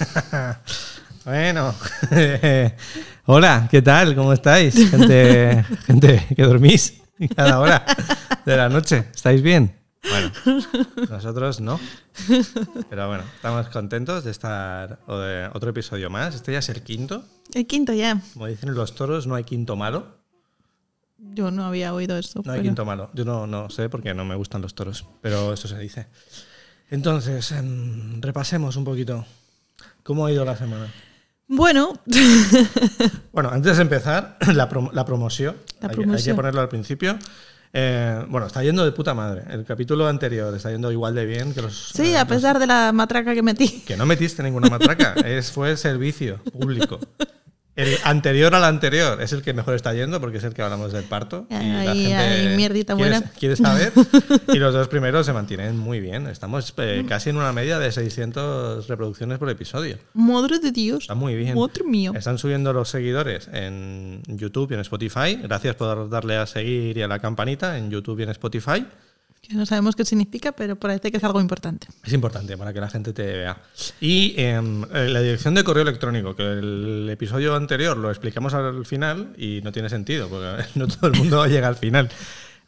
bueno. Hola, ¿qué tal? ¿Cómo estáis? Gente, gente que dormís cada hora de la noche. ¿Estáis bien? Bueno, nosotros no. Pero bueno, estamos contentos de estar otro episodio más. Este ya es el quinto. El quinto ya. Como dicen los toros, no hay quinto malo. Yo no había oído esto. No hay quinto malo. Yo no, no sé porque no me gustan los toros, pero eso se dice. Entonces, em, repasemos un poquito. ¿Cómo ha ido la semana? Bueno, Bueno, antes de empezar, la, prom- la promoción. La hay, que- hay que promoción. ponerlo al principio. Eh, bueno, está yendo de puta madre. El capítulo anterior está yendo igual de bien que los. sí, eh, a los- pesar de la matraca que metí. Que no metiste ninguna matraca. es, fue servicio público. El anterior al anterior es el que mejor está yendo porque es el que hablamos del parto. y la gente mierdita quiere, buena. quiere saber. y los dos primeros se mantienen muy bien. Estamos eh, casi en una media de 600 reproducciones por episodio. Madre de Dios. Está muy bien. Madre mío. Están subiendo los seguidores en YouTube y en Spotify. Gracias por darle a seguir y a la campanita en YouTube y en Spotify. Que no sabemos qué significa, pero parece que es algo importante. Es importante para que la gente te vea. Y em, eh, la dirección de correo electrónico, que el episodio anterior lo explicamos al final y no tiene sentido, porque no todo el mundo llega al final.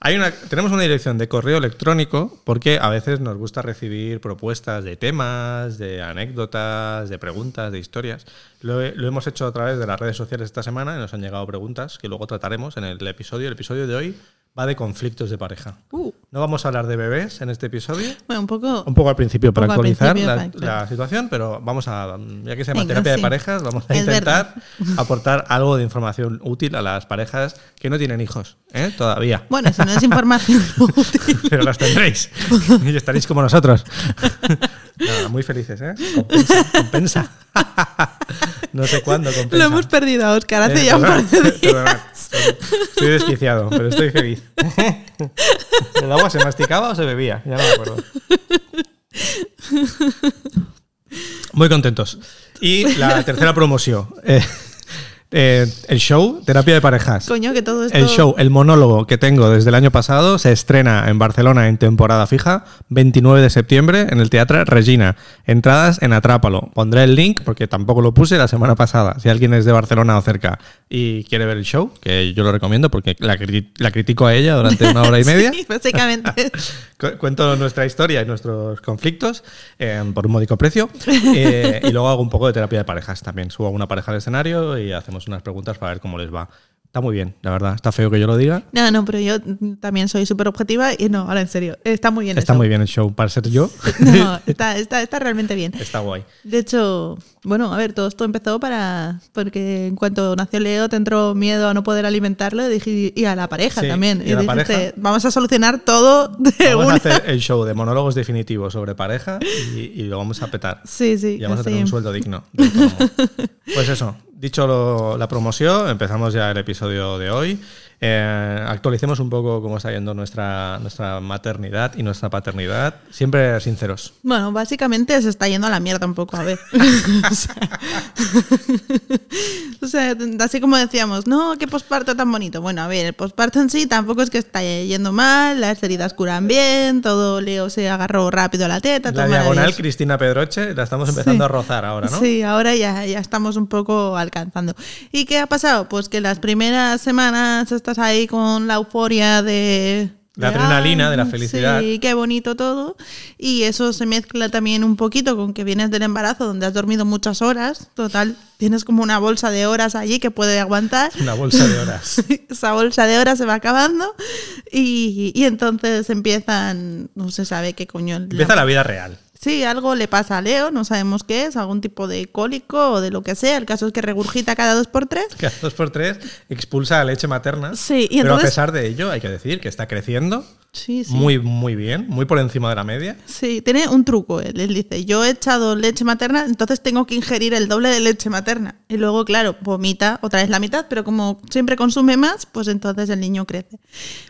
Hay una, tenemos una dirección de correo electrónico porque a veces nos gusta recibir propuestas de temas, de anécdotas, de preguntas, de historias. Lo, lo hemos hecho a través de las redes sociales esta semana y nos han llegado preguntas que luego trataremos en el episodio. El episodio de hoy va de conflictos de pareja. Uh, No vamos a hablar de bebés en este episodio. bueno, un poco. Un poco al principio para actualizar principio, la, claro. la situación, pero vamos a, ya que se llama Venga, terapia de sí. parejas, vamos a Es intentar aportar algo de información útil a las parejas que no tienen hijos, ¿eh? todavía. Bueno, si no es información útil. Pero las tendréis y estaréis como nosotros. Nada, muy felices, ¿eh? Compensa. compensa. no sé cuándo compensa. Lo hemos perdido a Oscar hace Eh, ya un par de días. perdona. Estoy desquiciado, pero estoy feliz. ¿El agua se masticaba o se bebía? Ya no me acuerdo. Muy contentos. Y la tercera promoción. eh, eh, el show, terapia de parejas. Coño, que todo esto. El show, el monólogo que tengo desde el año pasado se estrena en Barcelona en temporada fija, 29 de septiembre en el Teatro Regina. Entradas en Atrápalo. Pondré el link porque tampoco lo puse la semana pasada. Si alguien es de Barcelona o cerca y quiere ver el show, que yo lo recomiendo porque la, cri- la critico a ella durante una hora y media. Sí, básicamente. Cu- Cuento nuestra historia y nuestros conflictos eh, por un módico precio. eh, y luego hago un poco de terapia de parejas también. Subo a una pareja al escenario y hacemos unas preguntas para ver cómo les va. Está muy bien, la verdad. Está feo que yo lo diga. No, no, pero yo también soy súper objetiva y no, ahora en serio, está muy bien. Está eso. muy bien el show. Para ser yo, No, está, está, está realmente bien. está guay. De hecho, bueno, a ver, todo esto empezó para. Porque en cuanto nació Leo, te entró miedo a no poder alimentarlo y, dije, y a la pareja Sí, también. y a la dijiste, pareja. vamos a solucionar todo de Vamos una. a hacer el show de monólogos definitivos sobre pareja y, y lo vamos a petar. Sí, sí. Y vamos a así. tener un sueldo digno. Pues eso, dicho lo- la promoción, empezamos ya el episodio de hoy. Eh, actualicemos un poco cómo está yendo nuestra, nuestra maternidad y nuestra paternidad. Siempre sinceros. Bueno, básicamente se está yendo a la mierda un poco, a ver. o, sea, o sea, así como decíamos, no, qué posparto tan bonito. Bueno, a ver, el posparto en sí tampoco es que está yendo mal, las heridas curan bien, todo Leo se agarró rápido a la teta, La diagonal. Cristina Pedroche la estamos empezando Sí. a rozar ahora, ¿no? Sí, ahora ya, ya estamos un poco alcanzando. ¿Y qué ha pasado? Pues que las primeras semanas estás ahí con la euforia de... La de, adrenalina, de la "Ay, felicidad". Sí, qué bonito todo. Y eso se mezcla también un poquito con que vienes del embarazo donde has dormido muchas horas. Total, tienes como una bolsa de horas allí que puede aguantar. Una bolsa de horas. Esa bolsa de horas se va acabando y, y entonces empiezan, no se sabe qué coño. Empieza la vida real. Sí, algo le pasa a Leo, no sabemos qué es, algún tipo de cólico o de lo que sea. El caso es que regurgita cada dos por tres. Cada dos por tres expulsa leche materna. Sí, y pero a pesar de ello, hay que decir que está creciendo Sí, sí. muy, muy bien, muy por encima de la media. Sí, tiene un truco. Él, él dice, yo he echado leche materna, entonces tengo que ingerir el doble de leche materna. Y luego, claro, vomita otra vez la mitad, pero como siempre consume más, pues entonces el niño crece.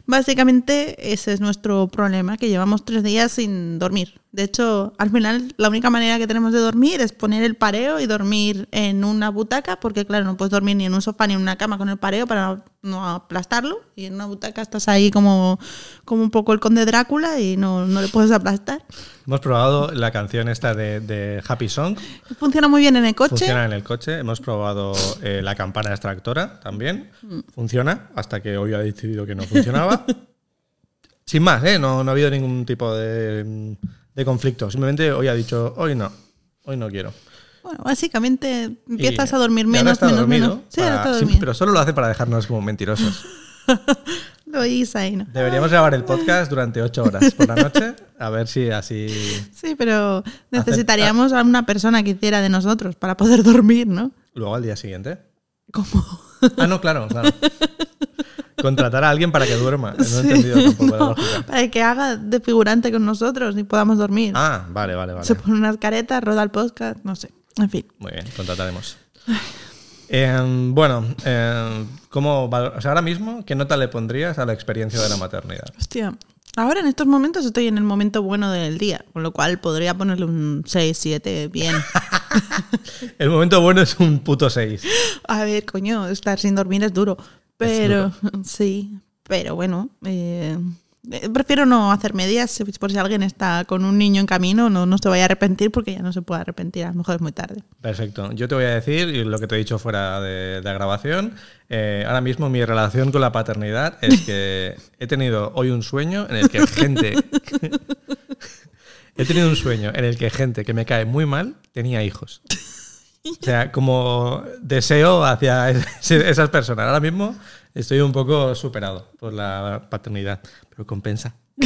Básicamente ese es nuestro problema, que llevamos tres días sin dormir. De hecho, al final la única manera que tenemos de dormir es poner el pareo y dormir en una butaca, porque claro, no puedes dormir ni en un sofá ni en una cama con el pareo para no aplastarlo. Y en una butaca estás ahí como, como un poco el conde Drácula y no, no le puedes aplastar. Hemos probado la canción esta de, de Happy Song. Funciona muy bien en el coche. Funciona en el coche. Hemos probado eh, la campana extractora también. Funciona, hasta que hoy ha decidido que no funcionaba. Sin más, ¿eh? no, no ha habido ningún tipo de, de conflicto. Simplemente hoy ha dicho, hoy no, hoy no quiero. Bueno, básicamente empiezas Y- a dormir menos, menos, dormido menos. Sí, ahora para- está sí, dormido. pero solo lo hace para dejarnos como mentirosos. Lo oís ahí, ¿no? Deberíamos grabar el podcast durante ocho horas por la noche, a ver si así... Sí, pero necesitaríamos a una persona que hiciera de nosotros para poder dormir, ¿no? Luego al día siguiente. Como Ah, no, claro, claro. Contratar a alguien para que duerma. No he entendido tampoco la no, lógica. para que haga de figurante con nosotros y podamos dormir. Ah, vale, vale, vale. Se pone unas caretas, roda el podcast, no sé. En fin. Muy bien, contrataremos. Eh, bueno, eh, ¿cómo val- o sea, ahora mismo, ¿qué nota le pondrías a la experiencia de la maternidad? Hostia. Ahora en estos momentos estoy en el momento bueno del día, con lo cual podría ponerle un 6, 7, bien. El momento bueno es un puto 6. A ver, coño, estar sin dormir es duro. Pero, sí, pero bueno, eh, eh, prefiero no hacer medias por si alguien está con un niño en camino, no, no se vaya a arrepentir porque ya no se puede arrepentir, a lo mejor es muy tarde. Perfecto. Yo te voy a decir lo que te he dicho fuera de, de la grabación. eh, ahora mismo mi relación con la paternidad es que he tenido hoy un sueño en el que gente... he tenido un sueño en el que gente que me cae muy mal tenía hijos. O sea, como deseo hacia esas personas. Ahora mismo estoy un poco superado por la paternidad, pero compensa.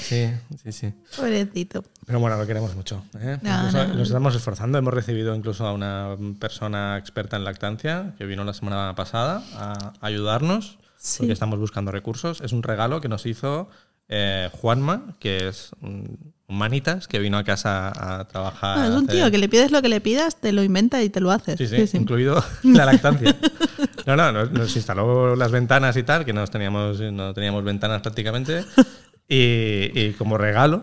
Sí, sí, sí. Pobrecito. Pero bueno, lo queremos mucho. ¿eh? No, Incluso no. Nos estamos esforzando. Hemos recibido incluso a una persona experta en lactancia que vino la semana pasada a ayudarnos Sí. porque estamos buscando recursos. Es un regalo que nos hizo eh, Juanma, que es un manitas, que vino a casa a trabajar. Ah, es un tío que le pides lo que le pidas, te lo inventa y te lo haces. Sí, sí, incluido la lactancia. No, no, nos, instaló las ventanas y tal, que nos teníamos, no teníamos ventanas prácticamente. Y, y como regalo,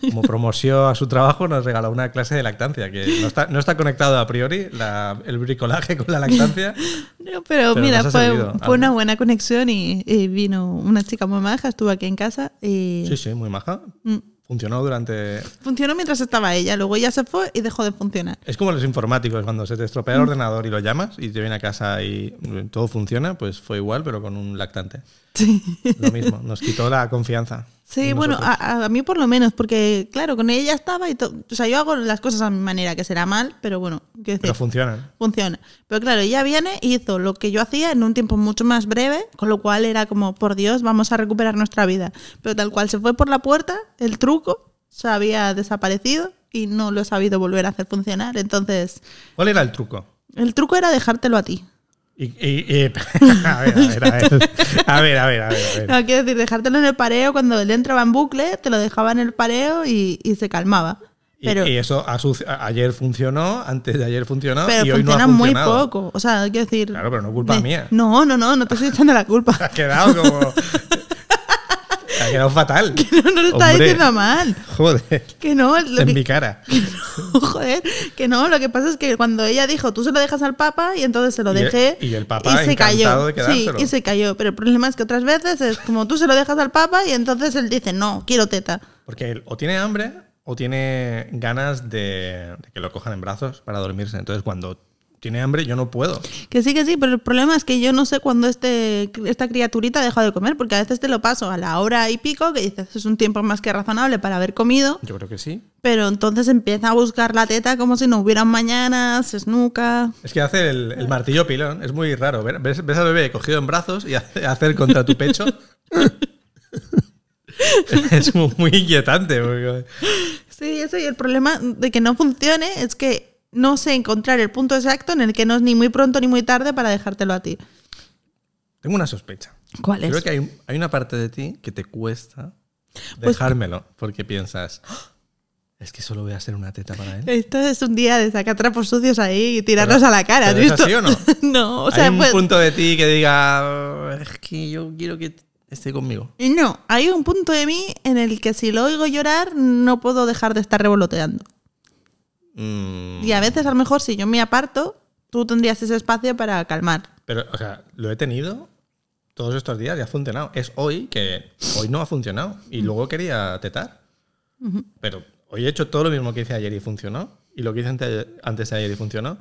como promoción a su trabajo, nos regaló una clase de lactancia, que no está, no está conectado a priori la- el bricolaje con la lactancia. No, pero, Pero mira, fue, una buena conexión y, y vino una chica muy maja, estuvo aquí en casa y Sí, sí, muy maja. Mm. Funcionó durante... funcionó mientras estaba ella, luego ella se fue y dejó de funcionar. Es como los informáticos, cuando se te estropea el ordenador y lo llamas y te viene a casa y todo funciona, pues fue igual, pero con un lactante. Sí. Lo mismo, nos quitó la confianza. Sí, en bueno, a, a mí por lo menos, porque claro, con ella estaba y todo. O sea, yo hago las cosas a mi manera, que será mal, pero bueno, quiero Pero decir, funcionan. funciona. Pero claro, ella viene y hizo lo que yo hacía en un tiempo mucho más breve, con lo cual era como, por Dios, vamos a recuperar nuestra vida. Pero tal cual se fue por la puerta, el truco se había desaparecido y no lo he sabido volver a hacer funcionar. Entonces, ¿Cuál era el truco? el truco era dejártelo a ti. Y, y- y- a ver, a ver, a ver. A ver, a ver, a ver. No, quiero decir, dejártelo en el pareo cuando él entraba en bucle, te lo dejaba en el pareo y, y se calmaba. Y- Pero, y, eso a su- a- ayer funcionó, antes de ayer funcionó pero y hoy no ha funciona muy poco. O sea, quiero decir. Claro, pero no culpa de- mía. No, no, no, no te estoy echando la culpa. Ha quedado como. Quedado fatal. No, no lo está Hombre, diciendo mal. Joder. Que no, lo En que- mi cara. joder, que no, lo que pasa es que cuando ella dijo, tú se lo dejas al papa, y entonces se lo Y el- dejé. y el papa se cayó. de sí, y se cayó. Pero el problema es que otras veces es como tú se lo dejas al papa y entonces él dice, no, quiero teta. Porque él o tiene hambre o tiene ganas de, de que lo cojan en brazos para dormirse. Entonces, cuando tiene hambre, yo no puedo. Que sí, que sí, pero el problema es que yo no sé cuándo este, esta criaturita ha dejado de comer, porque a veces te lo paso a la hora y pico, que dices, es un tiempo más que razonable para haber comido, Yo creo que sí. pero entonces empieza a buscar la teta como si no hubieran mañanas, se esnuca. Es que hace el, el martillo pilón. Es muy raro. Ver- Ves, ves al bebé cogido en brazos y hace- hacer contra tu pecho. es muy, muy inquietante. porque- Sí, eso y el problema de que no funcione es que no sé encontrar el punto exacto en el que no es ni muy pronto ni muy tarde para dejártelo a ti. Tengo una sospecha. ¿Cuál Creo es? que hay, hay una parte de ti que te cuesta Pues- dejármelo. Porque piensas, "Ah, es que solo voy a ser una teta para él. Esto es un día de sacar trapos sucios ahí y tirarlos Pero- a la cara, ¿has pero ¿es visto? así o no? no, o sea, hay un pues- punto de ti que diga, "Oh, es que yo quiero que esté conmigo. Y no, hay un punto de mí en el que si lo oigo llorar no puedo dejar de estar revoloteando. Mm, Y a veces a lo mejor si yo me aparto, tú tendrías ese espacio para calmar. Pero, o sea, lo he tenido todos estos días y ha funcionado. Es hoy que hoy no ha funcionado. Y luego quería tetar. Pero hoy he hecho todo lo mismo que hice ayer y funcionó. Y lo que hice ante- antes de ayer y funcionó.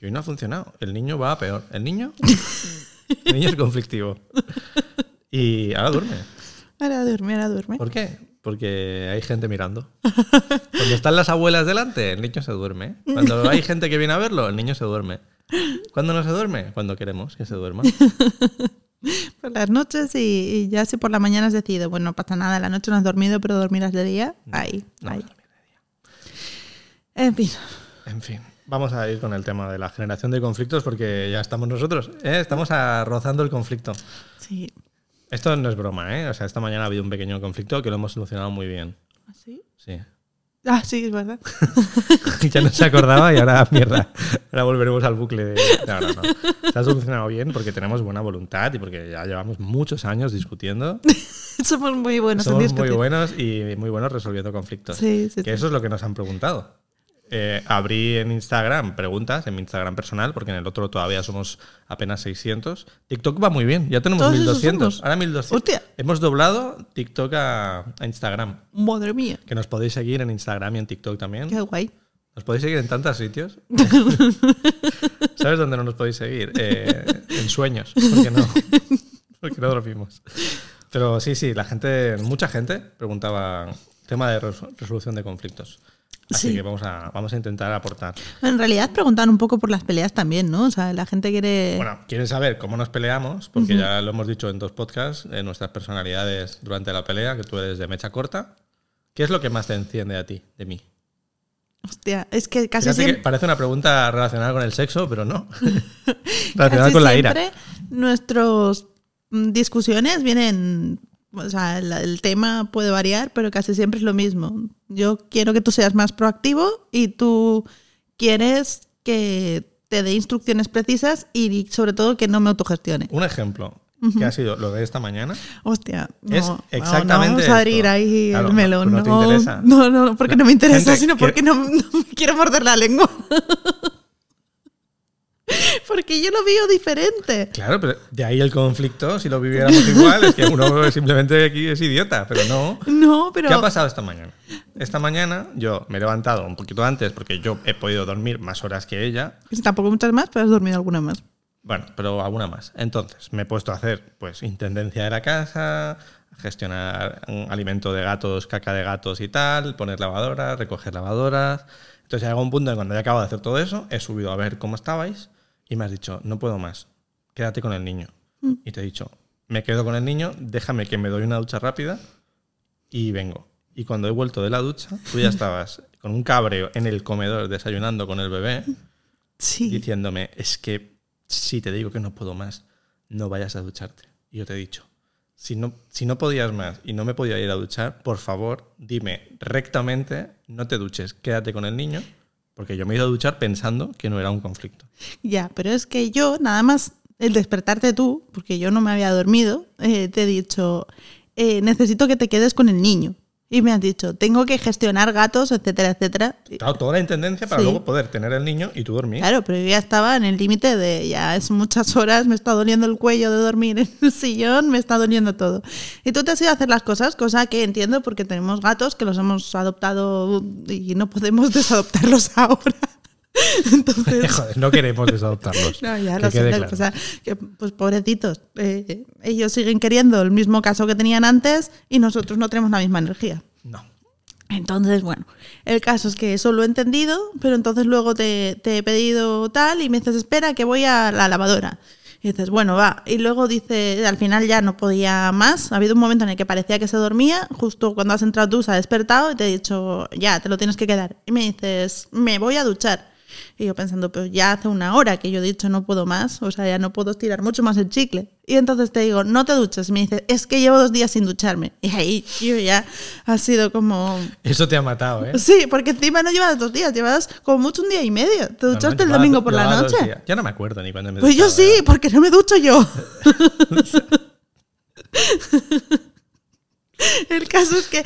Y hoy no ha funcionado. El niño va a peor. El niño. el niño es conflictivo. Y ahora duerme. Ahora duerme, ahora duerme. ¿Por qué? Porque hay gente mirando. Cuando están las abuelas delante, el niño se duerme. Cuando hay gente que viene a verlo, el niño se duerme. ¿Cuándo no se duerme? Cuando queremos que se duerma. Por las noches y, y ya si por la mañana has decidido, bueno, no pasa nada, la noche no has dormido, pero dormirás de día, ahí, No, ahí. En fin, En fin, vamos a ir con el tema de la generación de conflictos porque ya estamos nosotros. ¿eh? Estamos rozando el conflicto. sí. Esto no es broma, ¿eh? O sea, esta mañana ha habido un pequeño conflicto que lo hemos solucionado muy bien. ¿Así? Sí. Ah, sí, es verdad. ya no se acordaba y ahora, mierda, ahora volveremos al bucle de... No, no, no. Se ha solucionado bien porque tenemos buena voluntad y porque ya llevamos muchos años discutiendo. Somos muy buenos en Somos muy discutir. buenos y muy buenos resolviendo conflictos. Sí, sí, que sí. eso es lo que nos han preguntado. Eh, abrí en Instagram preguntas, en mi Instagram personal, porque en el otro todavía somos apenas 600. TikTok va muy bien, ya tenemos Todos esos 1200. somos. Ahora 1200. Hostia. Hemos doblado TikTok a, a Instagram. Madre mía, Que nos podéis seguir en Instagram y en TikTok también. qué guay. Nos podéis seguir en tantos sitios. ¿Sabes dónde no nos podéis seguir? Eh, en sueños, porque no, porque no dormimos. Pero sí, sí, la gente, mucha gente preguntaba tema de res- resolución de conflictos. Así Sí. que vamos a, vamos a intentar aportar. En realidad preguntan un poco por las peleas también, ¿no? O sea, la gente quiere... Bueno, ¿quieres saber cómo nos peleamos? Porque ya lo hemos dicho en dos podcasts, en nuestras personalidades durante la pelea, que tú eres de mecha corta. ¿Qué es lo que más te enciende a ti, de mí? Hostia, es que casi Fíjate que siempre... parece una pregunta relacionada con el sexo, pero no. relacionada Casi con la ira. siempre nuestras discusiones vienen, o sea, el, el tema puede variar, pero casi siempre es lo mismo. Yo quiero que tú seas más proactivo y tú quieres que te dé instrucciones precisas y sobre todo que no me autogestione. Un ejemplo, que ha sido lo de esta mañana. Hostia, no, Es no, no exactamente vamos a esto. abrir ahí Claro, el melón. no- No, no te interesa. no, no, porque no me interesa, sino que- porque no, no me quiero morder la lengua. porque yo lo veo diferente. Claro, pero de ahí el conflicto, si lo viviéramos igual, es que uno simplemente aquí es idiota, pero no. No, pero... ¿Qué ha pasado esta mañana? Esta mañana yo me he levantado un poquito antes porque yo he podido dormir más horas que ella. Sí, Tampoco muchas más, pero has dormido alguna más. Bueno, pero alguna más. Entonces, me he puesto a hacer pues intendencia de la casa, gestionar un alimento de gatos, caca de gatos y tal, poner lavadoras, recoger lavadoras. Entonces llega un punto en cuando ya acabo de hacer todo eso, he subido a ver cómo estabais y me has dicho, no puedo más, quédate con el niño. Y te he dicho, me quedo con el niño, déjame que me doy una ducha rápida y vengo. Y cuando he vuelto de la ducha, tú ya estabas con un cabreo en el comedor desayunando con el bebé Sí. diciéndome, es que si te digo que no puedo más, no vayas a ducharte. Y yo te he dicho, si no, si no podías más y no me podía ir a duchar, por favor, dime rectamente, no te duches, quédate con el niño, porque yo me he ido a duchar pensando que no era un conflicto. Ya, pero es que yo, nada más el despertarte tú, porque yo no me había dormido, eh, te he dicho, eh, necesito que te quedes con el niño. Y me has dicho, tengo que gestionar gatos, etcétera, etcétera. Claro, toda la intendencia para Sí. luego poder tener el niño y tú dormir. Claro, pero yo ya estaba en el límite de ya es muchas horas, me está doliendo el cuello de dormir en el sillón, me está doliendo todo. Y tú te has ido a hacer las cosas, cosa que entiendo porque tenemos gatos que los hemos adoptado y no podemos desadoptarlos ahora. Entonces, Joder, no queremos desadoptarlos. no, ya Que lo quede sé. claro. O sea, que, pues pobrecitos, eh, ellos siguen queriendo el mismo caso que tenían antes y nosotros no tenemos la misma energía. No. Entonces, bueno, el caso es que eso lo he entendido, pero entonces luego te, te he pedido tal y me dices, espera, que voy a la lavadora. Y dices, bueno, va. Y luego dice, al final ya no podía más. Ha habido un momento en el que parecía que se dormía. Justo cuando has entrado tú se ha despertado y te he dicho, ya, te lo tienes que quedar. Y me dices, me voy a duchar. Y yo pensando, pero ya hace una hora que yo he dicho no puedo más, o sea, ya no puedo estirar mucho más el chicle. Y entonces te digo, no te duches. Y me dices, es que llevo dos días sin ducharme. Y ahí yo ya ha sido como, Eso te ha matado, ¿eh? Sí, porque encima no llevas dos días, llevas como mucho un día y medio. ¿Te No, no, duchaste el domingo do- por la noche? Ya no me acuerdo ni cuándo me Pues yo sí, porque no me ducho yo. El caso es que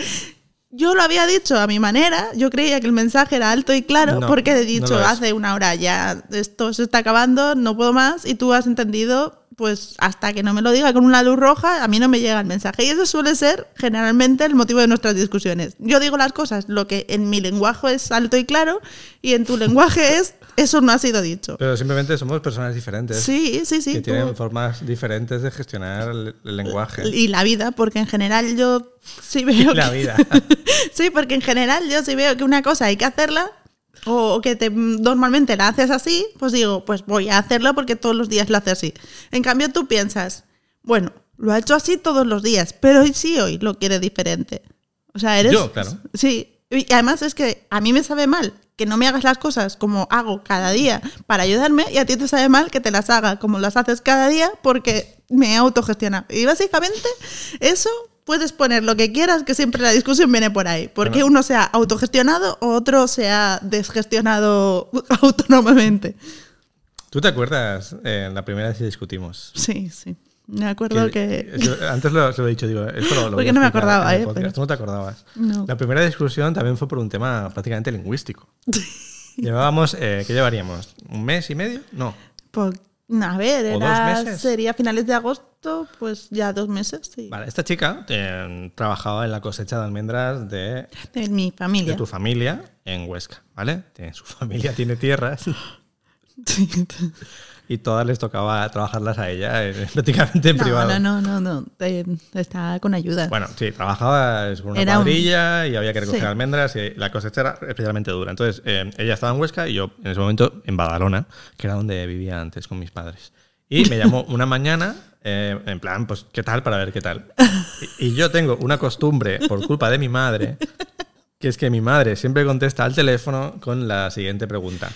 yo lo había dicho a mi manera, yo creía que el mensaje era alto y claro, No, porque he dicho hace una hora ya, esto se está acabando, no puedo más, y tú has entendido, pues hasta que no me lo diga con una luz roja, a mí no me llega el mensaje. Y eso suele ser generalmente el motivo de nuestras discusiones. Yo digo las cosas, lo que en mi lenguaje es alto y claro, y en tu lenguaje es, eso no ha sido dicho. Pero simplemente somos personas diferentes. Sí, sí, sí. que tú- tienen formas diferentes de gestionar el, el lenguaje. y la vida, porque en general yo sí veo La que- vida. sí, porque en general yo si veo que una cosa hay que hacerla o que te, normalmente la haces así, pues digo, pues voy a hacerlo porque todos los días lo hace así. En cambio tú piensas, bueno, lo ha hecho así todos los días, pero hoy sí hoy lo quiere diferente. O sea, eres... Yo, claro. Sí, y además es que a mí me sabe mal que no me hagas las cosas como hago cada día para ayudarme y a ti te sabe mal que te las haga como las haces cada día porque me autogestiona. Y básicamente eso puedes poner lo que quieras, que siempre la discusión viene por ahí. Porque Bueno. uno sea autogestionado o otro sea desgestionado autónomamente. ¿Tú te acuerdas eh, la primera vez que discutimos? Sí, sí. Me acuerdo que... antes lo, se lo he dicho, digo, esto lo, lo Porque no me acordaba, ¿eh? Pero- Tú no te acordabas. No. La primera discusión también fue por un tema prácticamente lingüístico. Llevábamos, eh, ¿qué llevaríamos? ¿Un mes y medio? No. Pues, a ver, ¿O dos era, sería finales de agosto, pues ya dos meses, sí. Vale, esta chica eh, trabajaba en la cosecha de almendras de, De mi familia. de tu familia en Huesca, ¿vale? Tiene- su familia tiene tierras Sí. Y todas les tocaba trabajarlas a ella, eh, prácticamente en No, privado. no, no, no, no. eh, Está con ayuda. Bueno, sí, trabajaba con una Era un- cuadrilla y había que recoger Sí. almendras y la cosecha era especialmente dura. Entonces, eh, ella estaba en Huesca y yo en ese momento en Badalona, que era donde vivía antes con mis padres. Y me llamó una mañana, eh, en plan, pues, ¿qué tal? Para ver qué tal. Y, y yo tengo una costumbre, por culpa de mi madre, que es que mi madre siempre contesta al teléfono con la siguiente pregunta.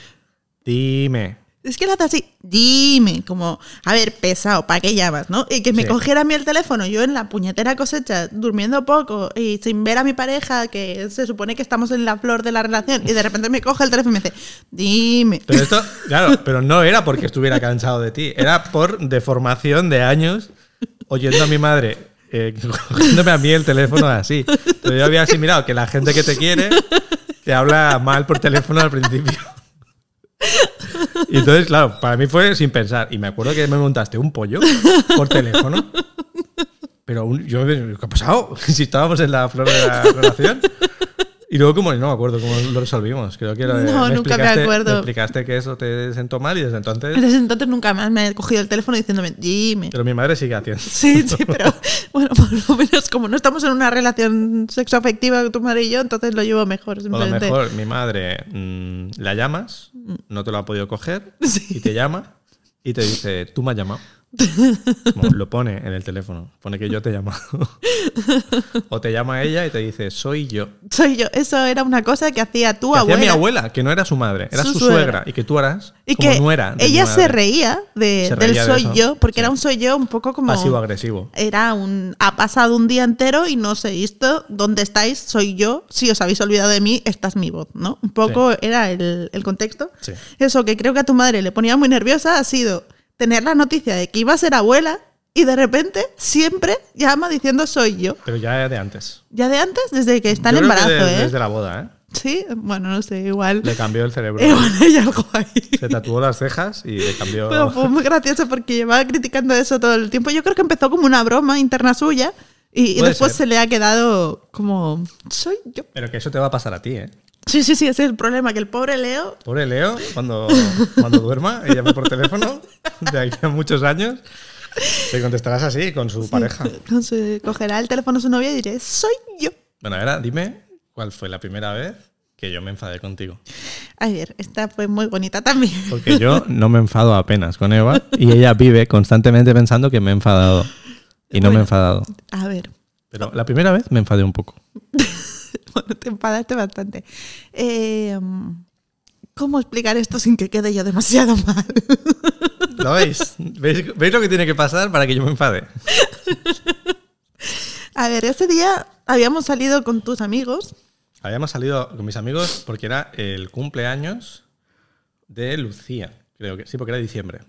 Dime. Es que la hace así, dime, como, a ver, pesado, ¿para qué llamas, no? Y que me Sí. cogiera a mí el teléfono, yo en la puñetera cosecha, durmiendo poco y sin ver a mi pareja, que se supone que estamos en la flor de la relación, y de repente me coge el teléfono y me dice, dime. Pero esto, claro, pero no era porque estuviera cansado de ti, era por deformación de años oyendo a mi madre eh, cogiéndome a mí el teléfono así. Pero yo había asimilado que la gente que te quiere te habla mal por teléfono al principio. Y entonces, claro, para mí fue sin pensar. Y me acuerdo que me montaste un pollo por teléfono. Pero un- yo, ¿qué ha pasado? Si estábamos en la flor de la relación. Y luego, como no me acuerdo cómo lo resolvimos. Creo que de- No, nunca me acuerdo. me explicaste que eso te sentó mal y desde entonces. Desde entonces nunca más me he cogido el teléfono diciéndome, dime. Pero mi madre sigue haciendo. Sí, sí, pero bueno, por lo menos como no estamos en una relación sexoafectiva tu madre y yo, entonces lo llevo mejor. O a lo Simplemente. mejor mi madre mm, la llamas, no te lo ha podido coger Sí. y te llama y te dice, tú me has llamado. Lo pone en el teléfono, pone que yo te he llamado. o te llama ella y te dice, soy yo. Soy yo. Eso era una cosa que hacía tu Que hacía abuela. mi abuela, que no era su madre, era Su su, suegra. suegra. y que tú eras Y como que nuera. ella se reía, de, Se del reía soy yo, porque sí. era un soy yo un poco como... Pasivo-agresivo. Era un... Ha pasado un día entero y no sé visto dónde estáis, soy yo. Si os habéis olvidado de mí, esta es mi voz, ¿no? Un poco era el, el contexto. Sí. Eso que creo que a tu madre le ponía muy nerviosa ha sido tener la noticia de que iba a ser abuela y de repente siempre llama diciendo soy yo. Pero ya de antes. Ya de antes, desde que está en que embarazo, de- ¿eh? Desde la boda, ¿eh? Sí, bueno, no sé, igual. Le cambió el cerebro. Igual hay algo ahí. Se tatuó las cejas y le cambió. Pero fue muy gracioso porque llevaba criticando eso todo el tiempo. Yo creo que empezó como una broma interna suya y, después ser. se le ha quedado como, soy yo. Pero que eso te va a pasar a ti, ¿eh? Sí, sí, sí, ese es el problema, que el pobre Leo... Pobre Leo, cuando, cuando duerma y llame por teléfono, de aquí a muchos años, te contestarás así con su pareja. no sé, cogerá el teléfono de su novia y diré, soy yo. Bueno, ahora dime cuál fue la primera vez que yo me enfadé contigo. A ver, esta fue muy bonita también. Porque yo no me enfado apenas con Eva y ella vive constantemente pensando que me he enfadado. Y no me he Bueno. enfadado. A ver, Pero la primera vez me enfadé un poco. te enfadaste bastante. Eh, ¿Cómo explicar esto sin que quede yo demasiado mal? ¿Lo veis? ¿Veis? ¿Veis lo que tiene que pasar para que yo me enfade? A ver, ese día habíamos salido con tus amigos. Habíamos salido con mis amigos porque era el cumpleaños de Lucía, creo que sí, porque era diciembre.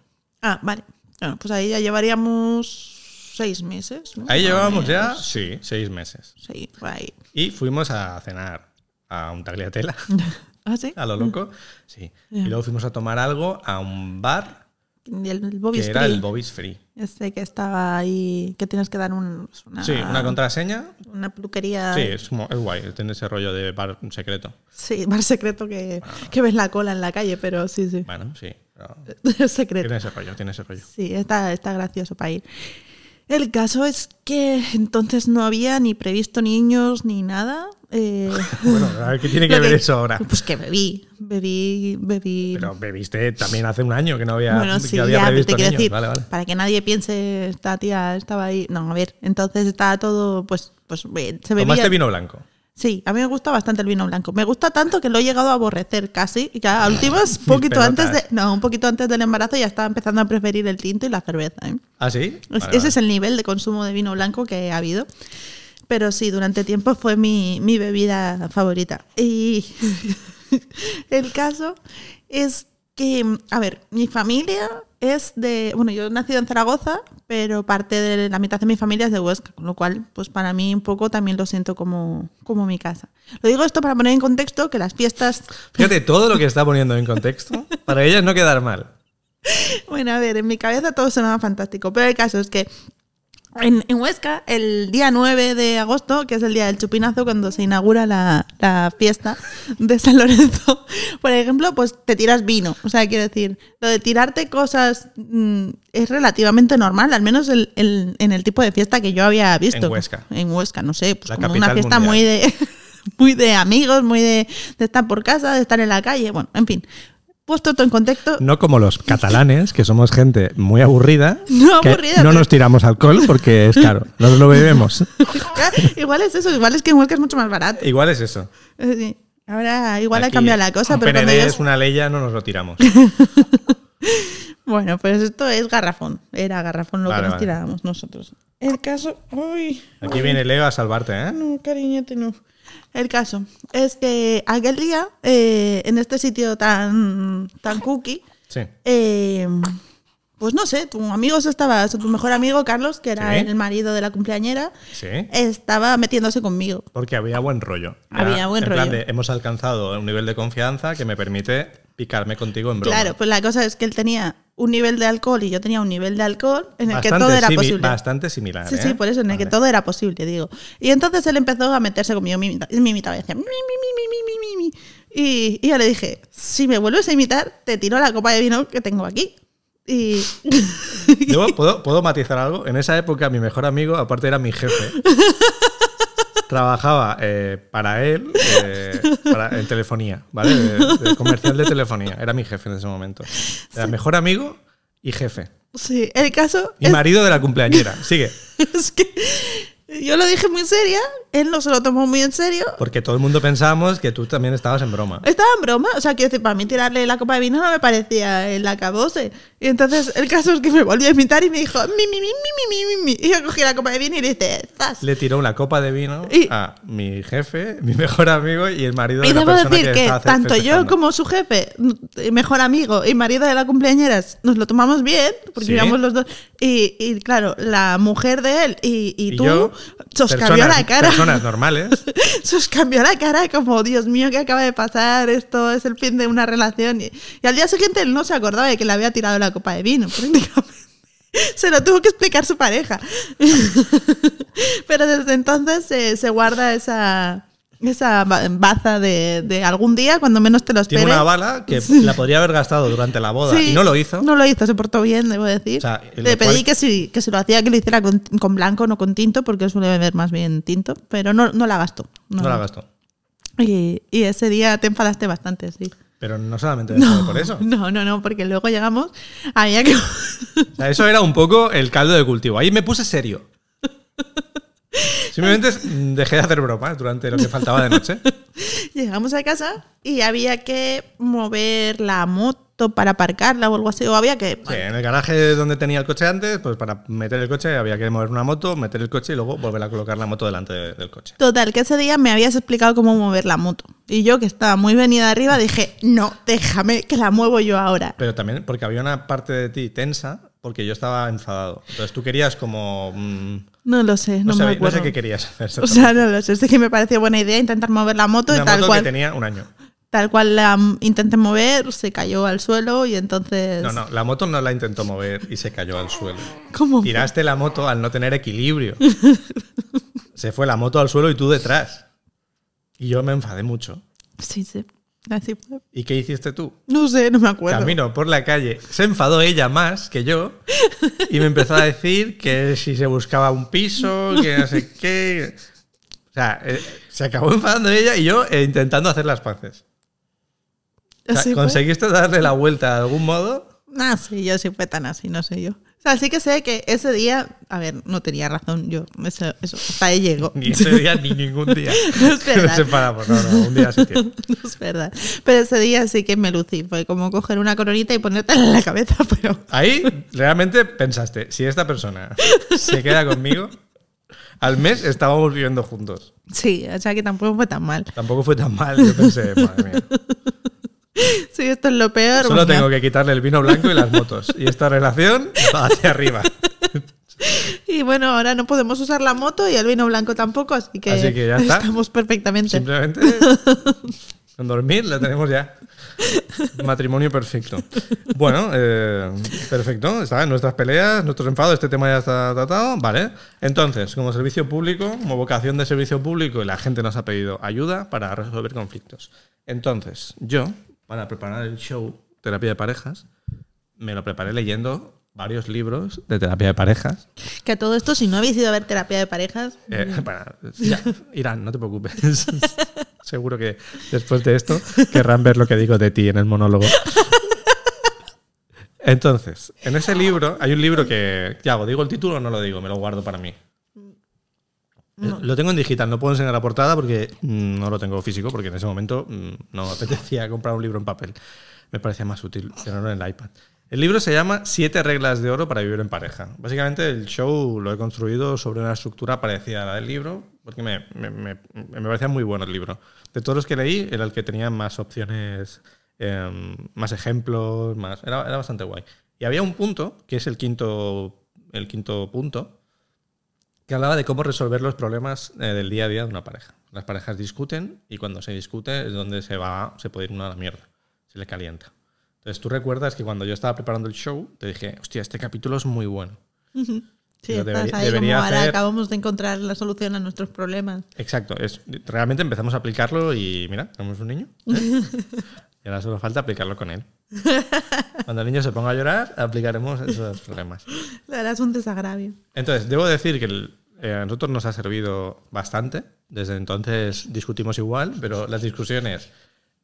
Ah, vale. Bueno, pues ahí ya llevaríamos seis meses. ¿no? Ahí llevábamos ya, sí, seis meses. Sí, por ahí. Y fuimos a cenar a un tagliatela, ¿Ah, sí? a lo loco. Sí. Y luego fuimos a tomar algo a un bar Y el, el Bobby's que era Free. el Bobby's Free. Este que estaba ahí, que tienes que dar un, una, Sí, una contraseña. una peluquería. Sí, es, es guay, tiene ese rollo de bar secreto. Sí, bar secreto que, que ves la cola en la calle, pero sí, sí. Bueno, sí. pero secreto. tiene ese rollo, tiene ese rollo. Sí, está, está gracioso para ir. El caso es que entonces no había ni previsto niños ni nada. eh, Bueno, a ver qué tiene que ver eso ahora. Pues que bebí, bebí, bebí. Pero bebiste también hace un año que no había, bueno, que sí, había ya, previsto te quiero niños. decir, Vale, vale. para que nadie piense, esta tía estaba ahí. No, a ver, entonces estaba todo, pues, pues eh, se bebía. Tomaste vino blanco. Sí, a mí me gusta bastante el vino blanco. Me gusta tanto que lo he llegado a aborrecer casi. Ya a últimas, poquito antes de, no, un poquito antes del embarazo ya estaba empezando a preferir el tinto y la cerveza. ¿eh? ¿Ah, sí? Es- Vale, ese vale. es el nivel de consumo de vino blanco que ha habido. Pero sí, durante tiempo fue mi, mi bebida favorita. Y el caso es que, a ver, mi familia es de. Bueno, yo he nacido en Zaragoza, pero parte de la mitad de mi familia es de Huesca, con lo cual, pues para mí un poco también lo siento como, como mi casa. Lo digo esto para poner en contexto que las fiestas Fíjate todo lo que está poniendo en contexto para ellas no quedar mal. Bueno, a ver, en mi cabeza todo sonaba fantástico, pero el caso es que en, en Huesca, el día 9 de agosto, que es el día del chupinazo, cuando se inaugura la, la fiesta de San Lorenzo, por ejemplo, pues te tiras vino. O sea, quiero decir, lo de tirarte cosas mm, es relativamente normal, al menos el- el- en el tipo de fiesta que yo había visto. En Huesca. En Huesca, no sé, pues La como una fiesta mundial. muy de, muy de amigos, muy de, de estar por casa, de estar en la calle, bueno, en fin. Puesto todo en contexto, No como los catalanes, que somos gente muy aburrida. No que aburrida, No pero- nos tiramos alcohol porque es caro. Nos lo bebemos. igual es eso, igual es que en Huesca es mucho más barato. Igual es eso. Eh, sí. Ahora igual ha cambiado la cosa, pero cuando es una ley ya no nos lo tiramos. Bueno, pues esto es garrafón. Era garrafón lo Vale, que nos vale. tirábamos nosotros. El caso. Uy, Aquí viene Leo a salvarte, ¿eh? no, cariñete, no. El caso es que aquel día, eh, en este sitio tan, tan cookie, Sí. eh, pues no sé, tu amigo se estaba, tu mejor amigo Carlos, que era Sí. el marido de la cumpleañera, Sí. estaba metiéndose conmigo. Porque había buen rollo. Había buen en plan rollo. de, hemos alcanzado un nivel de confianza que me permite picarme contigo en broma. Claro, pues la cosa es que él tenía un nivel de alcohol y yo tenía un nivel de alcohol en el que Bastante todo era posible. Bastante similar. Sí, ¿eh? sí, por eso, en el que todo era posible, digo. Y entonces él empezó a meterse conmigo, me imita- me imitaba y decía, mi, mi, mi, mi, mi, mi, mi. Y, y yo le dije, si me vuelves a imitar, te tiro la copa de vino que tengo aquí. Y Yo, ¿puedo, ¿Puedo matizar algo? En esa época mi mejor amigo, aparte era mi jefe, trabajaba eh, para él eh, para- en telefonía, ¿vale? De, de comercial de telefonía. Era mi jefe en ese momento. Era mejor amigo y jefe. sí, el caso Y es, marido de la cumpleañera. Sigue. es que yo lo dije muy seria, él no se lo tomó muy en serio. Porque todo el mundo pensábamos que tú también estabas en broma. Estaba en broma, o sea, quiero decir, para mí tirarle la copa de vino no me parecía el acabose. Y entonces el caso es que me volvió a imitar y me dijo, mi, mi, mi, mi, mi, mi, mi. Y yo cogí la copa de vino y le hice, ¡zas! Le tiró una copa de vino Y- a mi jefe, mi mejor amigo y el marido de Y la debo persona decir que, que, tanto yo festejando. como su jefe, mm, mejor amigo y marido de la cumpleañeras, nos lo tomamos bien, porque Sí. íbamos los dos. Y, y, claro, la mujer de él y, y tú, yo, se os personas- cambió la cara. Personas normales. Se os cambió la cara como, Dios mío, ¿qué acaba de pasar? Esto es el fin de una relación. Y, y al día siguiente él no se acordaba de que le había tirado la copa de vino, prácticamente. Se lo tuvo que explicar su pareja. Pero desde entonces se- se guarda esa, esa ba- baza de, de algún día, cuando menos te lo Tiene esperes. una bala que la podría haber gastado durante la boda Sí, y no lo hizo. No lo hizo, se portó bien, debo decir. O sea, lo Le pedí cual- que, si, que si lo hacía, que lo hiciera con, con blanco, no con tinto, porque suele beber más bien tinto, pero no, no la gastó. No la gastó. Y, y ese día te enfadaste bastante, sí. Pero no solamente fue por eso. No, no, no, porque luego llegamos, había que... O sea, eso era un poco el caldo de cultivo. Ahí me puse serio. Simplemente dejé de hacer bromas durante lo que faltaba de noche. llegamos a casa y había que mover la moto para aparcarla o algo así, o había que... Sí, en el garaje donde tenía el coche antes, pues para meter el coche había que mover una moto, meter el coche y luego volver a colocar la moto delante de- del coche. Total, que ese día me habías explicado cómo mover la moto. Y yo, que estaba muy venida arriba, dije, no, déjame que la muevo yo ahora. Pero también porque había una parte de ti tensa porque yo estaba enfadado. Entonces tú querías como... mm, No lo sé, no, no, me sé, no acuerdo. sé qué querías hacer. O sea, no lo sé. Sé que me pareció buena idea intentar mover la moto Una y tal moto cual, que tenía un año. Tal cual la intenté mover, se cayó al suelo y entonces. No, no, la moto no la intentó mover y se cayó al suelo. ¿Cómo? Tiraste la moto al no tener equilibrio. Se fue la moto al suelo y tú detrás. Y yo me enfadé mucho. Sí, sí. Así fue. ¿Y qué hiciste tú? No sé, no me acuerdo. Camino por la calle. Se enfadó ella más que yo y me empezó a decir que si se buscaba un piso, que no sé qué. O sea, eh, se acabó enfadando ella y yo eh, intentando hacer las paces. O sea. ¿Conseguiste darle la vuelta de algún modo? Ah, sí, yo sí fue tan así, no sé yo. O sea, sí que sé que ese día, a ver, no tenía razón yo, eso, eso hasta ahí llego. Ni ese día ni ningún día. No es verdad. Nos separamos. No, no, un día sí tiene. No es verdad. Pero ese día sí que me lucí. Fue como coger una coronita y ponértela en la cabeza, pero. Ahí realmente pensaste, si esta persona se queda conmigo, al mes estábamos viviendo juntos. Sí, o sea que tampoco fue tan mal. Tampoco fue tan mal. Yo pensé, madre mía. Sí, esto es lo peor. Solo tengo que quitarle el vino blanco y las motos. Y esta relación va hacia arriba. Y bueno, ahora no podemos usar la moto y el vino blanco tampoco, así que, Así que ya está. estamos perfectamente. Simplemente con dormir lo tenemos ya. Matrimonio perfecto. Bueno, eh, perfecto. Está, nuestras peleas, nuestros enfados, este tema ya está tratado. Vale. Entonces, como servicio público, como vocación de servicio público, y la gente nos ha pedido ayuda para resolver conflictos. Entonces, yo, para preparar el show Terapia de Parejas, me lo preparé leyendo varios libros de terapia de parejas. Que a todo esto, si no habéis ido a ver terapia de parejas, Eh, para- ya, Irán, no te preocupes. Seguro que después de esto querrán ver lo que digo de ti en el monólogo. Entonces, en ese libro, hay un libro que. ¿Qué hago? ¿Digo el título o no lo digo? Me lo guardo para mí. Eh, Lo tengo en digital, no puedo enseñar la portada porque mm, no lo tengo físico, porque en ese momento mm, no me apetecía comprar un libro en papel. Me parecía más útil tenerlo en el iPad. El libro se llama Siete reglas de oro para vivir en pareja. Básicamente el show lo he construido sobre una estructura parecida a la del libro, porque me, me, me- me parecía muy bueno el libro. De todos los que leí, era el que tenía más opciones, em, más ejemplos, más, era, era bastante guay. Y había un punto, que es el quinto, el quinto punto, que hablaba de cómo resolver los problemas eh, del día a día de una pareja. Las parejas discuten y cuando se discute es donde se va, se puede ir uno a la mierda, se le calienta. Entonces tú recuerdas que cuando yo estaba preparando el show, te dije, hostia, este capítulo es muy bueno. sí, Pero estás debería- ahí debería como ahora acabamos de encontrar la solución a nuestros problemas. Exacto, es, realmente empezamos a aplicarlo y mira, tenemos un niño. ¿eh? y ahora solo falta aplicarlo con él. Cuando el niño se ponga a llorar, aplicaremos esos problemas. Verdad es un desagravio. Entonces, debo decir que el- eh, a nosotros nos ha servido bastante. Desde entonces discutimos igual, pero las discusiones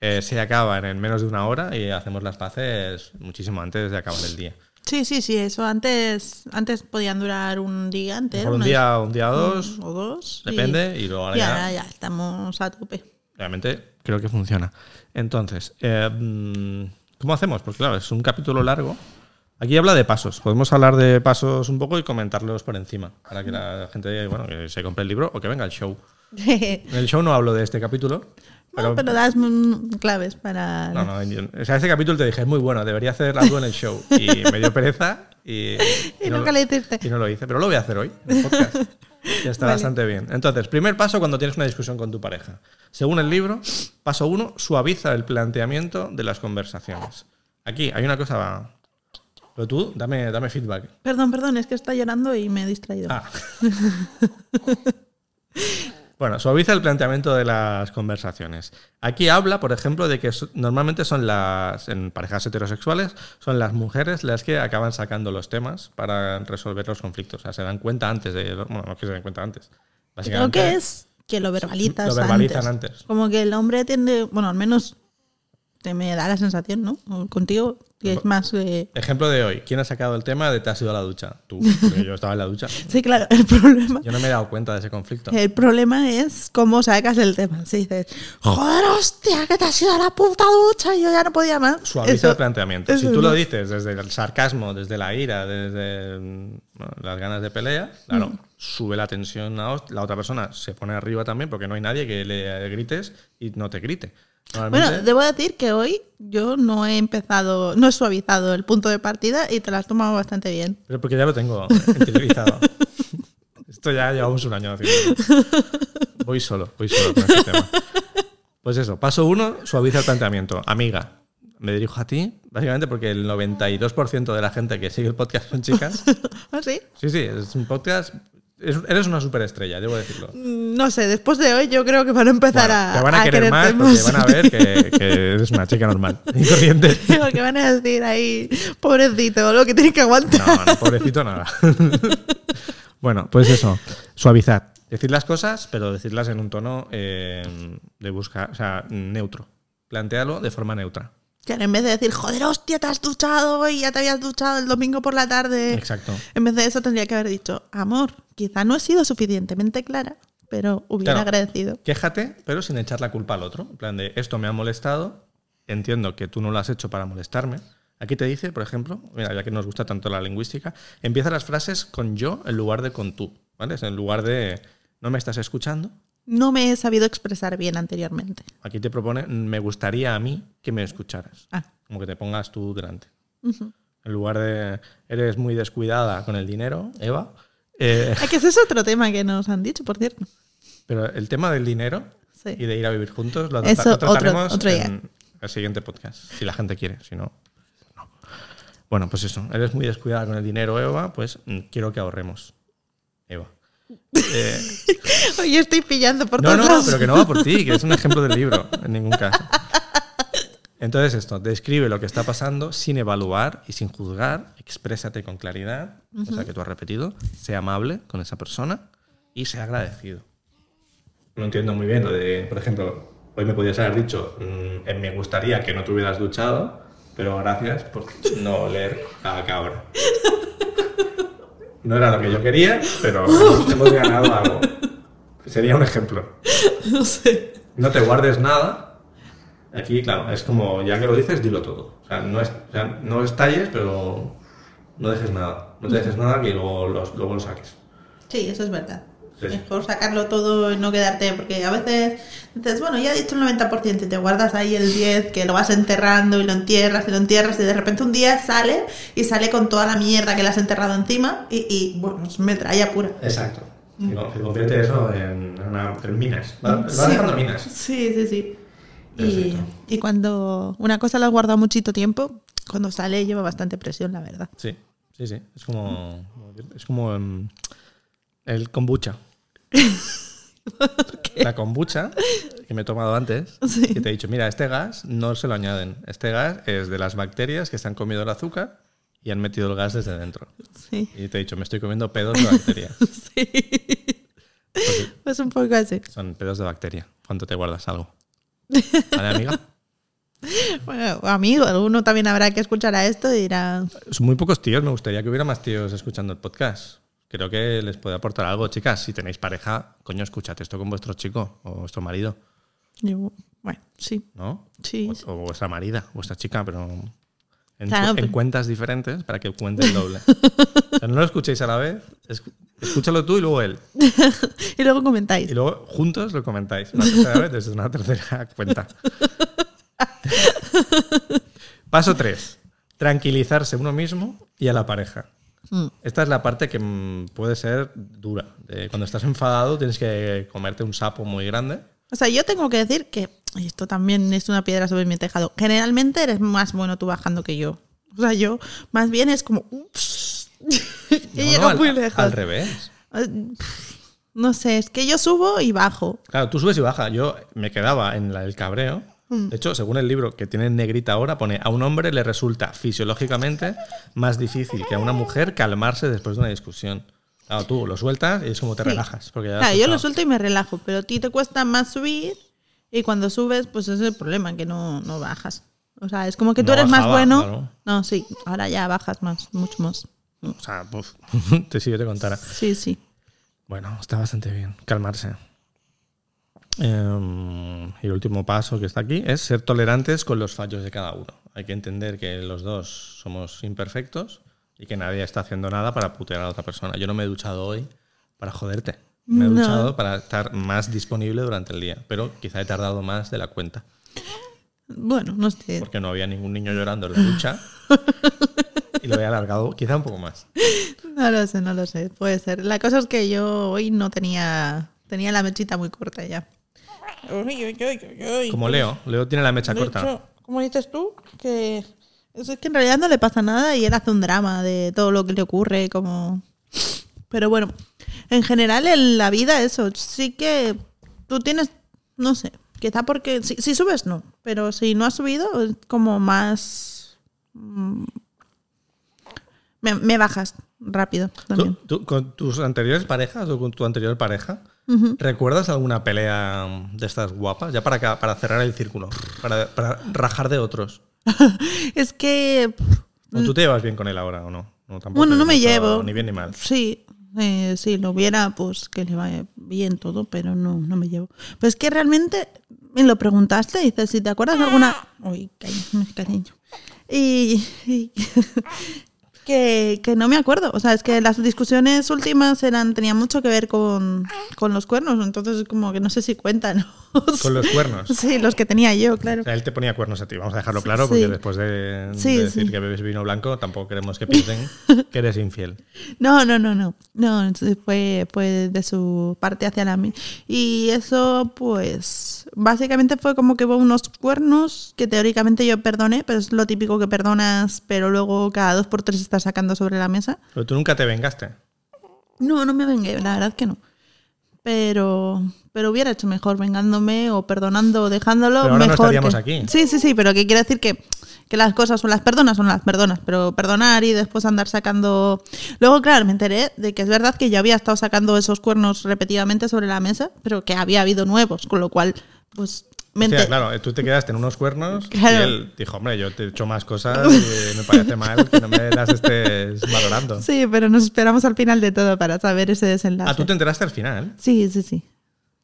eh, se acaban en menos de una hora y hacemos las paces muchísimo antes de acabar el día. Sí, sí, sí, eso antes, antes podían durar un día. Mejor un día, un día o dos, o dos. depende, y luego ahora Y ya- ahora ya estamos a tope. realmente creo que funciona. Entonces, eh, mm, ¿cómo hacemos? Pues claro, es un capítulo largo. Aquí habla de pasos. Podemos hablar de pasos un poco y comentarlos por encima para que la gente bueno, que se compre el libro o que venga al show. En el show no hablo de este capítulo. Pero, pero das claves para... No, no, yo- o sea, ese capítulo te dije, es muy bueno, debería hacer algo en el show. Y me dio pereza y, Y no nunca lo- le y no lo hice, pero lo voy a hacer hoy, en el podcast. Ya está Vale. bastante bien. Entonces, primer paso cuando tienes una discusión con tu pareja. Según el libro, paso uno, suaviza el planteamiento de las conversaciones. Aquí hay una cosa... Pero tú, dame, dame feedback. Perdón, perdón, es que está llorando y me he distraído. Ah. Bueno, suaviza el planteamiento de las conversaciones. Aquí habla, por ejemplo, de que normalmente son las, en parejas heterosexuales, son las mujeres las que acaban sacando los temas para resolver los conflictos. O sea, se dan cuenta antes de. Bueno, no que se den cuenta antes. Creo que es que lo verbalizas Lo verbalizan antes. antes. Como que el hombre tiende, bueno, al menos te me da la sensación, ¿no? Contigo, que es más... eh, Ejemplo de hoy. ¿Quién ha sacado el tema de te has ido a la ducha? Tú, porque yo estaba en la ducha. Sí, claro, el problema... Yo no me he dado cuenta de ese conflicto. El problema es cómo sacas el tema. Si dices, joder, hostia, que te has ido a la puta ducha y yo ya no podía más. Suaviza Eso- el planteamiento. Si tú lo dices desde el sarcasmo, desde la ira, desde mm, bueno, las ganas de pelea, claro, sube la tensión a la otra persona se pone arriba también porque no hay nadie que le grites y no te grite. Bueno, debo decir que hoy yo no he empezado, no he suavizado el punto de partida y te lo has tomado bastante bien. Pero porque ya lo tengo interiorizado. Esto ya llevamos un año haciendo. Voy solo, voy solo con este tema. Pues eso, paso uno, suaviza el planteamiento. Amiga, me dirijo a ti, básicamente porque el 92% de la gente que sigue el podcast son chicas. ¿Ah, sí? Sí, sí, es un podcast. Es- eres una superestrella, debo decirlo. Mm, No sé, después de hoy yo creo que van a empezar Bueno, a. te van a, querer más porque van a ver que, que eres una chica normal y corriente. Porque van a decir ahí, pobrecito, lo que tiene que aguantar. No, no, pobrecito nada. bueno, pues eso, suavizar. Decir las cosas, pero decirlas en un tono eh, de buscar, o sea, neutro. Plantéalo de forma neutra. Que en vez de decir, joder, hostia, te has duchado hoy, ya te habías duchado el domingo por la tarde. Exacto. En vez de eso tendría que haber dicho, amor, quizá no he sido suficientemente clara, pero hubiera Claro. agradecido. Quéjate, pero sin echar la culpa al otro. En plan de, esto me ha molestado, entiendo que tú no lo has hecho para molestarme. Aquí te dice, por ejemplo, mira, ya que nos gusta tanto la lingüística, empieza las frases con yo en lugar de con tú. ¿Vale? Es en lugar de no me estás escuchando, No me he sabido expresar bien anteriormente. Aquí te propone, me gustaría a mí que me escucharas. Ah. Como que te pongas tú delante. Ujú. En lugar de, eres muy descuidada con el dinero, Eva. Eh, que ese es otro tema que nos han dicho, por cierto. pero el tema del dinero Sí. y de ir a vivir juntos lo, Eso, lo otro- trataremos otro día. en el siguiente podcast. Si la gente quiere, si no, no. Bueno, pues eso. Eres muy descuidada con el dinero, Eva. Pues mm, quiero que ahorremos. Eva. Eh, Hoy estoy pillando por No, todos no, lados. pero que no va por ti, que es un ejemplo del libro, en ningún caso. Entonces esto, describe lo que está pasando sin evaluar y sin juzgar, exprésate con claridad, o sea que tú has repetido, sea amable con esa persona y sea agradecido. No entiendo muy bien lo de, por ejemplo, hoy me podías haber dicho, mm, eh, me gustaría que no te hubieras duchado, pero gracias por no leer a cabra. No era lo que yo quería, pero hemos, ganado algo. Sería un ejemplo. No sé. No te guardes nada. Aquí, claro, es como, ya que lo dices, dilo todo. O sea, no, es, o sea, no estalles, pero no dejes nada. No te dejes nada que luego, los- luego lo saques. Sí, eso es verdad. Sí. Mejor sacarlo todo y no quedarte, porque a veces dices, bueno, ya he dicho el 90% y te guardas ahí el 10% que lo vas enterrando y lo entierras y lo entierras y de repente un día sale y sale con toda la mierda que le has enterrado encima y, y, bueno, es metralla pura. Exacto. Se con- se convierte eso en, una- en minas. Va, va Sí. dejando minas. Sí, sí, sí. Y, y cuando una cosa la has guardado muchito tiempo, cuando sale lleva bastante presión, la verdad. Sí, sí, sí. Es como, es como em, el kombucha. La kombucha que me he tomado antes, Sí. que te he dicho, mira, este gas no se lo añaden. Este gas es de las bacterias que se han comido el azúcar y han metido el gas desde dentro. Sí. Y te he dicho, me estoy comiendo pedos de bacteria. sí. Pues un poco así. Son pedos de bacteria. cuando te guardas algo? ¿Vale, amiga? Bueno, amigo, alguno también habrá que escuchar a esto y dirá, Son muy pocos tíos, me gustaría que hubiera más tíos escuchando el podcast. Creo que les puede aportar algo, chicas. Si tenéis pareja, coño, escuchad esto con vuestro chico o vuestro marido, yo, bueno, sí, ¿no? sí. O, o vuestra marida, vuestra chica, pero en, Claro, en pero- cuentas diferentes para que cuente el doble. O sea, no lo escuchéis a la vez, escúchalo tú y luego él. Y luego comentáis. Y luego juntos lo comentáis. Una tercera vez desde una tercera cuenta. Paso 3. Tranquilizarse uno mismo y a la pareja. Mm. Esta es la parte que mm, puede ser dura. De cuando estás enfadado tienes que comerte un sapo muy grande. O sea, yo tengo que decir que, y esto también es una piedra sobre mi tejado, generalmente eres más bueno tú bajando que yo. O sea, yo más bien es como, ups, he No, llegado al, muy lejos. al revés. No sé, es que yo subo y bajo. Claro, tú subes y bajas. Yo me quedaba en la- el cabreo. De hecho, según el libro que tiene en negrita ahora, pone a un hombre le resulta fisiológicamente más difícil que a una mujer calmarse después de una discusión. Claro, tú lo sueltas y es como te Sí. relajas. Porque ya has Claro, yo lo suelto y me relajo, pero a ti te cuesta más subir y cuando subes, pues ese es el problema, que no, no bajas. O sea, es como que tú No eres más bueno. claro. No, sí, ahora ya bajas más, mucho más. O sea, uf, te si yo te contara. Sí, sí. Bueno, está bastante bien. Calmarse. Em, y el último paso que está aquí es ser tolerantes con los fallos de cada uno. Hay que entender que los dos somos imperfectos y que nadie está haciendo nada para putear a la otra persona. Yo no me he duchado hoy para joderte. Me he No. duchado para estar más disponible durante el día, pero quizá he tardado más de la cuenta. Bueno, no sé. porque no había ningún niño llorando en la ducha. y lo había alargado quizá un poco más. No lo sé, no lo sé. Puede ser. La cosa es que yo hoy no tenía. Tenía la mechita muy corta ya. Como Leo. Leo tiene la mecha De corta. hecho, como dices tú, que es que en realidad no le pasa nada y él hace un drama de todo lo que le ocurre, como... Pero bueno, en general en la vida eso, sí que tú tienes, no sé, quizá porque si, si subes no, pero si no has subido es como más... mm, Me, me bajas rápido ¿Tú, también. tú, con tus anteriores parejas o con tu anterior pareja, ¿recuerdas alguna pelea de estas guapas? Ya para, para cerrar el círculo, para, para rajar de otros. Es que ¿O tú te llevas bien con él ahora o no? no tampoco Mm. Bueno, no me llevo. Ni bien ni mal. Sí, eh, si lo hubiera, pues que le vaya bien todo, pero no, no me llevo. Pues que realmente me lo preguntaste, dices, si te acuerdas de alguna... Uy, cariño, cariño. Y, y- que, que no me acuerdo. O sea, es que las discusiones últimas eran tenían mucho que ver con, con los cuernos, entonces como que no sé si cuentan. Con los cuernos. Sí, los que tenía yo, claro. O sea, él te ponía cuernos a ti, vamos a dejarlo claro, Sí. porque después de, decir sí. que bebes vino blanco, tampoco queremos que piensen que eres infiel. No, no, no, no. No, fue, fue de su parte hacia la mía. Y eso, pues, básicamente fue como que hubo unos cuernos que teóricamente yo perdoné, pero es lo típico que perdonas, pero luego cada dos por tres estás sacando sobre la mesa. Pero tú nunca te vengaste. No, no me vengué, la verdad que no. Pero, pero hubiera hecho mejor vengándome o perdonando o dejándolo Pero ahora no mejor. estaríamos que- aquí. Sí, sí, sí, pero que quiere decir que, que las cosas son las perdonas, son las perdonas, pero perdonar y después andar sacando. Luego, claro, me enteré de que es verdad que yo había estado sacando esos cuernos repetidamente sobre la mesa, pero que había habido nuevos, con lo cual, pues. Me Hostia, enter- claro, tú te quedaste en unos cuernos Claro. y él dijo, hombre, yo te he hecho más cosas y me parece mal que no me las estés valorando. Sí, pero nos esperamos al final de todo para saber ese desenlace. Ah, tú te enteraste al final, Sí, sí, sí.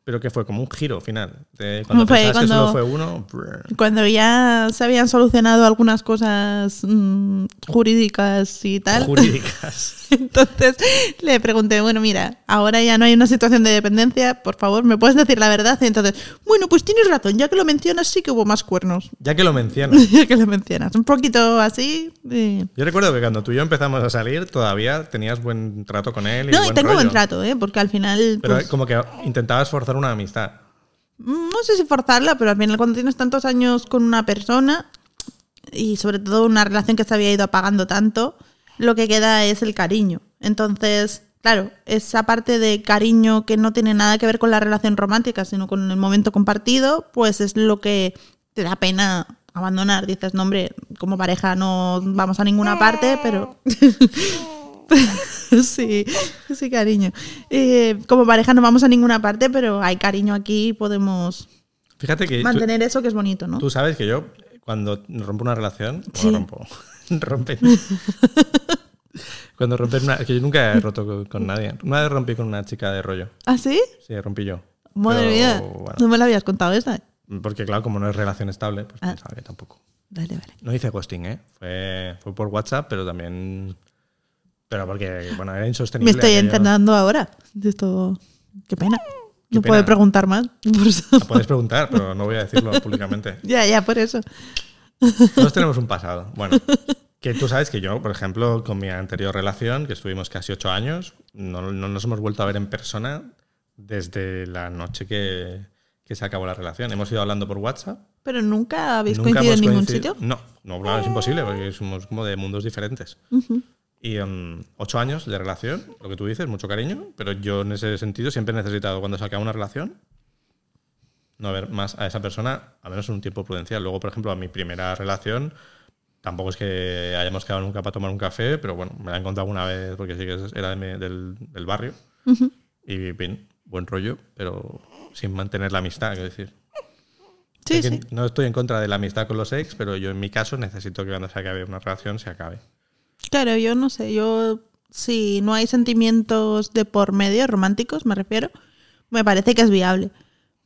pero que fue como un giro final. De cuando Fue pensabas que cuando- solo fue uno, brr. Cuando ya se habían solucionado algunas cosas mm, jurídicas y tal, jurídicas. entonces le pregunté, bueno, mira, ahora ya no hay una situación de dependencia, por favor, ¿me puedes decir la verdad? Y entonces, bueno, pues tienes razón, ya que lo mencionas, sí que hubo más cuernos. Ya que lo mencionas. ya que lo mencionas. Un poquito así. eh. Yo recuerdo que cuando tú y yo empezamos a salir, todavía tenías buen trato con él. Y No, y buen tengo rollo. buen trato, ¿eh? Porque al final. Pero pues, como que intentabas forzar una amistad. no sé si forzarla, pero al final cuando tienes tantos años con una persona y sobre todo una relación que se había ido apagando tanto, lo que queda es el cariño. Entonces, claro, esa parte de cariño que no tiene nada que ver con la relación romántica, sino con el momento compartido, pues es lo que te da pena abandonar. Dices, no, hombre, como pareja no vamos a ninguna parte, pero... sí, sí, cariño. Eh, como pareja no vamos a ninguna parte, pero hay cariño aquí y podemos Fíjate que tú, mantener eso que es bonito, ¿no? tú sabes que yo, cuando rompo una relación, rompo. rompe. cuando rompes una. Que yo nunca he roto con, con nadie. Una vez rompí con una chica de rollo. ¿Ah, sí? Sí, rompí yo. Madre Pero, mía, bueno, no me la habías contado esa. porque claro, como no es relación estable, pues Ah. pensaba que tampoco. Vale, vale. No hice ghosting, ¿eh? Fue, fue por WhatsApp, pero también. Pero porque, bueno, era insostenible. Me estoy enterando ahora de esto. Qué pena. Qué no pena. puedo preguntar más. Por puedes preguntar, pero no voy a decirlo públicamente. ya, ya, por eso. Todos tenemos un pasado. Bueno, que tú sabes que yo, por ejemplo, con mi anterior relación, que estuvimos casi ocho años, no, no nos hemos vuelto a ver en persona desde la noche que, que se acabó la relación. Hemos ido hablando por WhatsApp. Pero nunca habéis Nunca coincidido en ningún coincidido- sitio. No, no, claro, es imposible, porque somos como de mundos diferentes. Ujú. Y em, ocho años de relación, lo que tú dices, mucho cariño, pero yo en ese sentido siempre he necesitado, cuando se acaba una relación, no ver más a esa persona, a menos en un tiempo prudencial. Luego, por ejemplo, a mi primera relación, tampoco es que hayamos quedado nunca para tomar un café, pero bueno, me la he encontrado una vez porque sí que es- era de mi- del, del barrio. Y bien, buen rollo, pero sin mantener la amistad, quiero decir. Sí, sí. No estoy en contra de la amistad con los ex, pero yo en mi caso necesito que cuando se acabe una relación se acabe. Claro, yo no sé. Yo, si no hay sentimientos de por medio, románticos, me refiero, me parece que es viable.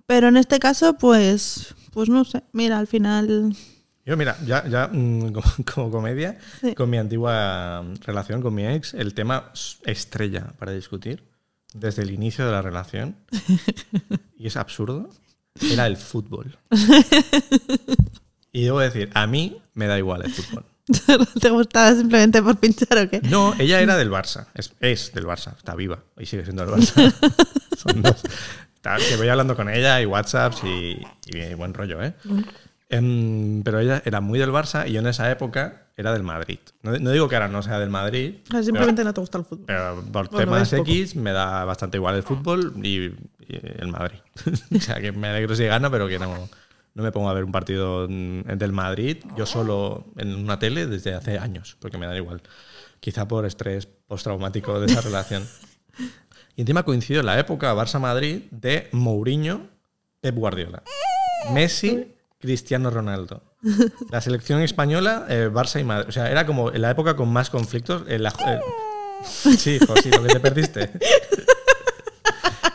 Pero en este caso, pues, pues no sé. Mira, al final. Yo, mira, ya, ya mm, como, como comedia, Sí. con mi antigua mm, relación con mi ex, el tema estrella para discutir desde el inicio de la relación, y es absurdo, era el fútbol. Y debo decir, a mí me da igual el fútbol. ¿Te gustaba simplemente por pinchar o qué? No, ella era del Barça. Es, es del Barça. Está viva. Y sigue siendo del Barça. Son dos. Está- Que voy hablando con ella y WhatsApps y, y buen rollo, ¿eh? Em, pero ella era muy del Barça y yo en esa época era del Madrid. No, no digo que ahora no sea del Madrid. Simplemente no te gusta el fútbol. Pero por Bueno, temas. X me da bastante igual el fútbol y, y el Madrid. o sea, que me alegro si gana, pero que no, no me pongo a ver un partido del Madrid yo solo en una tele desde hace años, porque me da igual. Quizá por estrés postraumático de esa relación. Y encima coincidió en la época Barça-Madrid de Mourinho, Pep Guardiola, Messi, Cristiano Ronaldo. La selección española, eh, Barça y Madrid. O sea, era como en la época con más conflictos. En la, eh, sí, José, lo que te perdiste.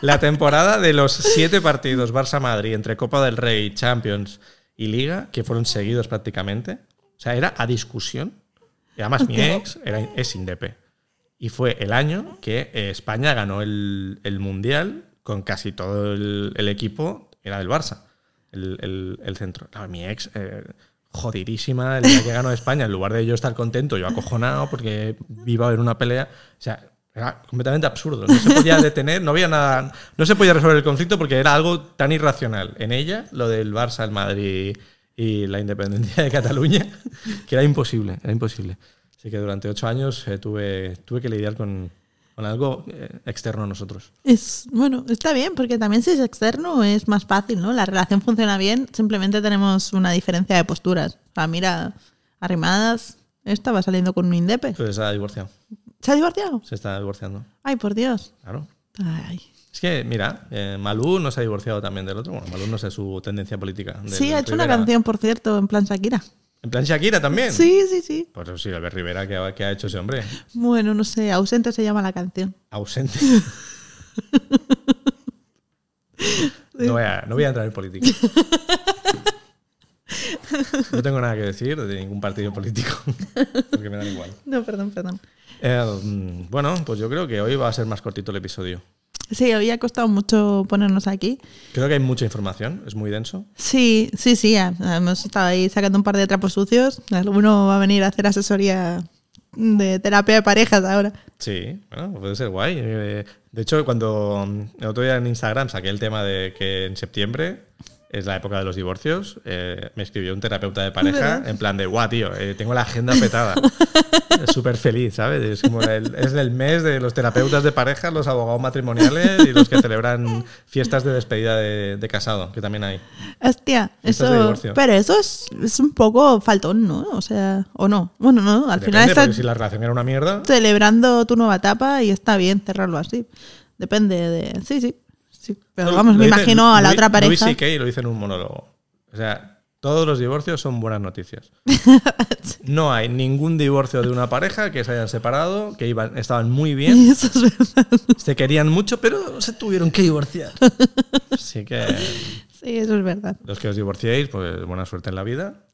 La temporada de los siete partidos Barça-Madrid entre Copa del Rey, Champions y Liga, que fueron seguidos prácticamente. O sea, era a discusión. Y además mi ex era, es Indepe. Y fue el año que eh, España ganó el, el Mundial con casi todo el, el equipo, era del Barça, el, el- centro. Claro, mi ex, eh, jodidísima, el día que ganó España, en lugar de yo estar contento, yo acojonado porque iba a haber una pelea. O sea, era completamente absurdo. No se podía detener, no había nada, no se podía resolver el conflicto porque era algo tan irracional en ella, lo del Barça, el Madrid y la independencia de Cataluña, que era imposible, era imposible. Así que durante ocho años eh, tuve, tuve que lidiar con, con algo eh, externo a nosotros. Es, bueno, está bien, porque también si es externo es más fácil, ¿no? La relación funciona bien, simplemente tenemos una diferencia de posturas. O sea, mira, arrimadas, esta va saliendo con un indepe. Pues se ha divorciado, ¿Se ha divorciado? se está divorciando, Ay, por Dios. claro. Ay. Es que, mira, eh, Malú no se ha divorciado también del otro. Bueno, Malú no sé su tendencia política. Sí, ha hecho una Rivera. canción, por cierto, en plan Shakira. En plan Shakira también. Sí, sí, sí. Pues sí, Albert Rivera, ¿qué ha, qué ha hecho ese hombre? Bueno, no sé, ausente se llama la canción. Ausente. No voy, a, no voy a entrar en política. No tengo nada que decir de ningún partido político, porque me dan igual. No, perdón, perdón. Eh, mm, bueno, pues yo creo que hoy va a ser más cortito el episodio. Sí, hoy ha costado mucho ponernos aquí. Creo que hay mucha información, es muy denso. Sí, sí, sí. ya. Hemos estado ahí sacando un par de trapos sucios. Alguno va a venir a hacer asesoría de terapia de parejas ahora. Sí, bueno, puede ser guay. Eh, De hecho, cuando mm, el otro día en Instagram saqué el tema de que en septiembre es la época de los divorcios, eh, me escribió un terapeuta de pareja ¿Verdad? en plan de, guau, tío, eh, tengo la agenda petada. Súper feliz, ¿sabes? Es como el, es el mes de los terapeutas de pareja, los abogados matrimoniales y los que celebran fiestas de despedida de, de casado, que también hay. Hostia, Fiestas eso. Pero eso es, es un poco faltón, ¿no? O sea, o no. Bueno, no, al Depende, final estás si la relación era una mierda, celebrando tu nueva etapa y está bien cerrarlo así. Depende de. Sí, sí. Sí. Pero vamos, me dice imagino a la Louis- otra Louis pareja. C.K. lo dice en un monólogo. O sea, todos los divorcios son buenas noticias. No hay ningún divorcio de una pareja que se hayan separado, que iban, estaban muy bien, Eso es verdad. se querían mucho, pero se tuvieron que divorciar. Así que Sí, eso es verdad. los que os divorciéis, pues buena suerte en la vida.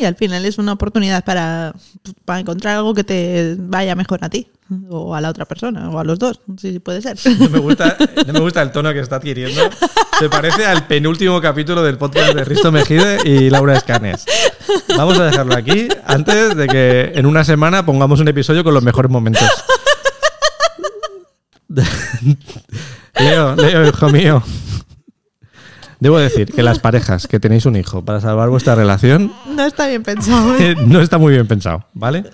Y al final es una oportunidad para, para encontrar algo que te vaya mejor a ti. O a la otra persona, o a los dos. Sí, sí, puede ser. No me gusta, no me gusta el tono que está adquiriendo. Se parece al penúltimo capítulo del podcast de Risto Mejide y Laura Escanes. Vamos a dejarlo aquí antes de que en una semana pongamos un episodio con los mejores momentos. Leo, Leo, hijo mío. Debo decir que las parejas que tenéis un hijo para salvar vuestra relación No está bien pensado. ¿eh? no está muy bien pensado, ¿vale?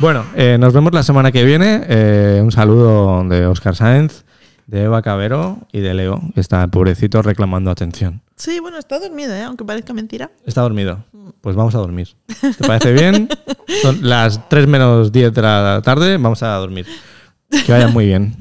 Bueno, eh, nos vemos la semana que viene. Eh, un saludo de Oscar Sáenz, de Eva Cabero y de Leo, que está el pobrecito reclamando atención. Sí, bueno, está dormido, ¿eh? aunque parezca mentira. Está dormido. Pues vamos a dormir. ¿Te parece bien? Son las 3 menos 10 de la tarde, vamos a dormir. Que vaya muy bien.